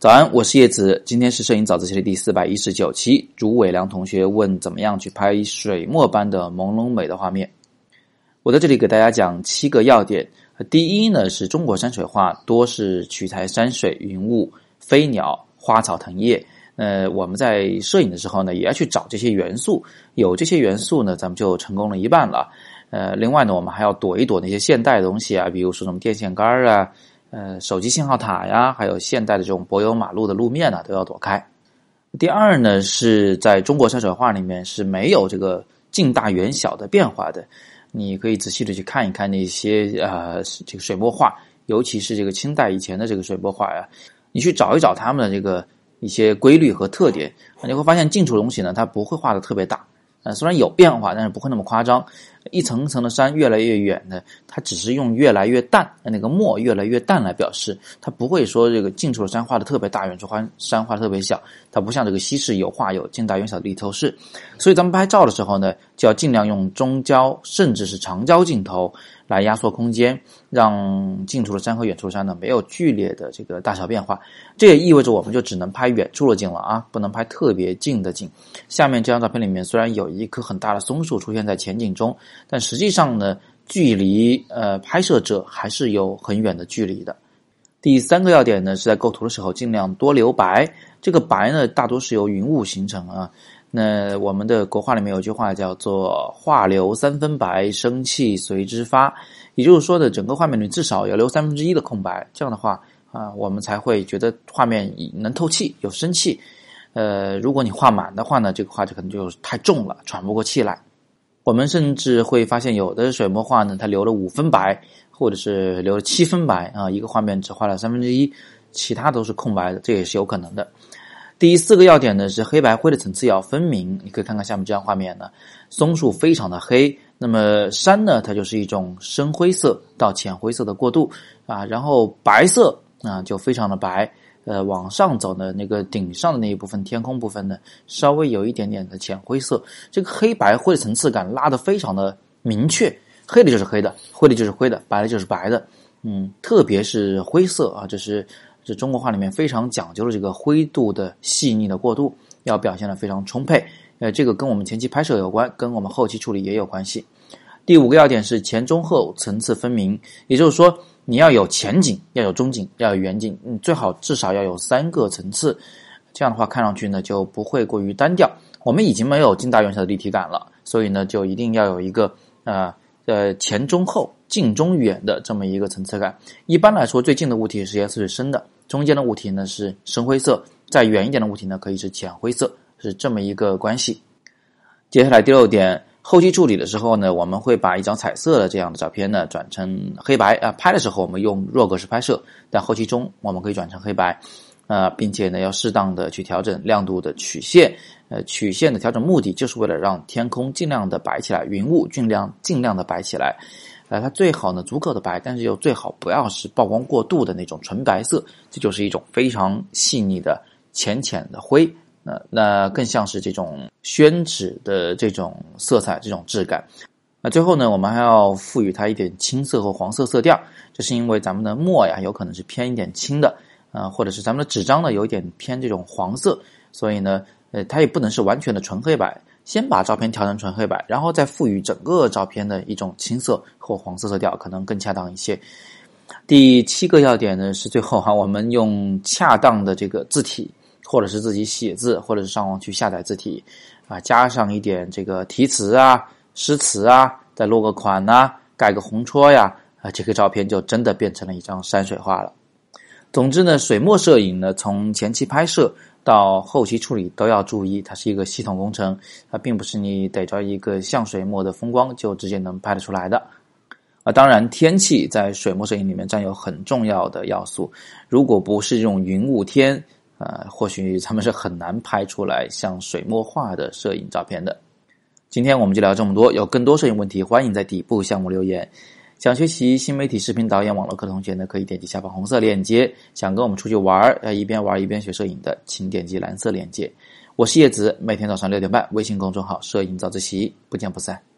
早安，我是叶子。今天是摄影早自习的第四百一十九期。朱伟良同学问怎么样去拍水墨般的朦胧美的画面。我在这里给大家讲七个要点。第一呢，是中国山水画多是取材山水、云雾、飞鸟、花草、藤叶。呃，我们在摄影的时候呢，也要去找这些元素。有这些元素呢，咱们就成功了一半了。呃，另外呢，我们还要躲一躲那些现代的东西啊，比如说什么电线杆啊。呃，手机信号塔呀，还有现代的这种柏油马路的路面呢，都要躲开。第二呢，是在中国山水画里面是没有这个近大远小的变化的。你可以仔细的去看一看那些呃这个水墨画，尤其是这个清代以前的这个水墨画呀，你去找一找他们的这个一些规律和特点，你会发现近处东西呢，它不会画的特别大。呃，虽然有变化，但是不会那么夸张。一层层的山越来越远的，它只是用越来越淡，那个墨越来越淡来表示，它不会说这个近处的山画的特别大，远处画山画特别小。它不像这个西式油画有近大远小的立透视，所以咱们拍照的时候呢，就要尽量用中焦甚至是长焦镜头。来压缩空间，让近处的山和远处的山呢没有剧烈的这个大小变化。这也意味着我们就只能拍远处的景了啊，不能拍特别近的景。下面这张照片里面虽然有一棵很大的松树出现在前景中，但实际上呢，距离呃拍摄者还是有很远的距离的。第三个要点呢，是在构图的时候尽量多留白。这个白呢，大多是由云雾形成啊。那我们的国画里面有句话叫做“画留三分白，生气随之发”，也就是说的整个画面里至少要留三分之一的空白，这样的话啊，我们才会觉得画面能透气、有生气。呃，如果你画满的话呢，这个画就可能就太重了，喘不过气来。我们甚至会发现，有的水墨画呢，它留了五分白，或者是留了七分白啊，一个画面只画了三分之一，其他都是空白的，这也是有可能的。第四个要点呢是黑白灰的层次要分明。你可以看看下面这张画面呢，松树非常的黑，那么山呢，它就是一种深灰色到浅灰色的过渡啊，然后白色啊就非常的白，呃，往上走呢，那个顶上的那一部分天空部分呢，稍微有一点点的浅灰色，这个黑白灰的层次感拉得非常的明确，黑的就是黑的，灰的就是灰的，白的就是白的，嗯，特别是灰色啊，这是。这中国画里面非常讲究的这个灰度的细腻的过渡，要表现的非常充沛。呃，这个跟我们前期拍摄有关，跟我们后期处理也有关系。第五个要点是前中后层次分明，也就是说你要有前景，要有中景，要有远景，嗯，最好至少要有三个层次。这样的话看上去呢就不会过于单调。我们已经没有近大远小的立体感了，所以呢就一定要有一个呃呃前中后。近中远的这么一个层次感，一般来说，最近的物体是颜色是深的，中间的物体呢是深灰色，再远一点的物体呢可以是浅灰色，是这么一个关系。接下来第六点，后期处理的时候呢，我们会把一张彩色的这样的照片呢转成黑白啊，拍的时候我们用弱格式拍摄，但后期中我们可以转成黑白，呃，并且呢要适当的去调整亮度的曲线，呃，曲线的调整目的就是为了让天空尽量的白起来，云雾尽量尽量的白起来。呃，它最好呢足够的白，但是又最好不要是曝光过度的那种纯白色，这就是一种非常细腻的浅浅的灰。那那更像是这种宣纸的这种色彩，这种质感。那最后呢，我们还要赋予它一点青色和黄色色调，这是因为咱们的墨呀有可能是偏一点青的，呃，或者是咱们的纸张呢有一点偏这种黄色，所以呢，呃，它也不能是完全的纯黑白。先把照片调成纯黑白，然后再赋予整个照片的一种青色或黄色色调，可能更恰当一些。第七个要点呢是最后哈，我们用恰当的这个字体，或者是自己写字，或者是上网去下载字体啊，加上一点这个题词啊、诗词啊，再落个款呐，盖个红戳呀啊，这个照片就真的变成了一张山水画了。总之呢，水墨摄影呢，从前期拍摄。到后期处理都要注意，它是一个系统工程，它并不是你逮着一个像水墨的风光就直接能拍得出来的。啊，当然天气在水墨摄影里面占有很重要的要素，如果不是这种云雾天，呃，或许他们是很难拍出来像水墨画的摄影照片的。今天我们就聊这么多，有更多摄影问题，欢迎在底部项目留言。想学习新媒体视频导演网络课同学呢，可以点击下方红色链接。想跟我们出去玩儿，要，一边玩一边学摄影的，请点击蓝色链接。我是叶子，每天早上六点半，微信公众号“摄影早自习”，不见不散。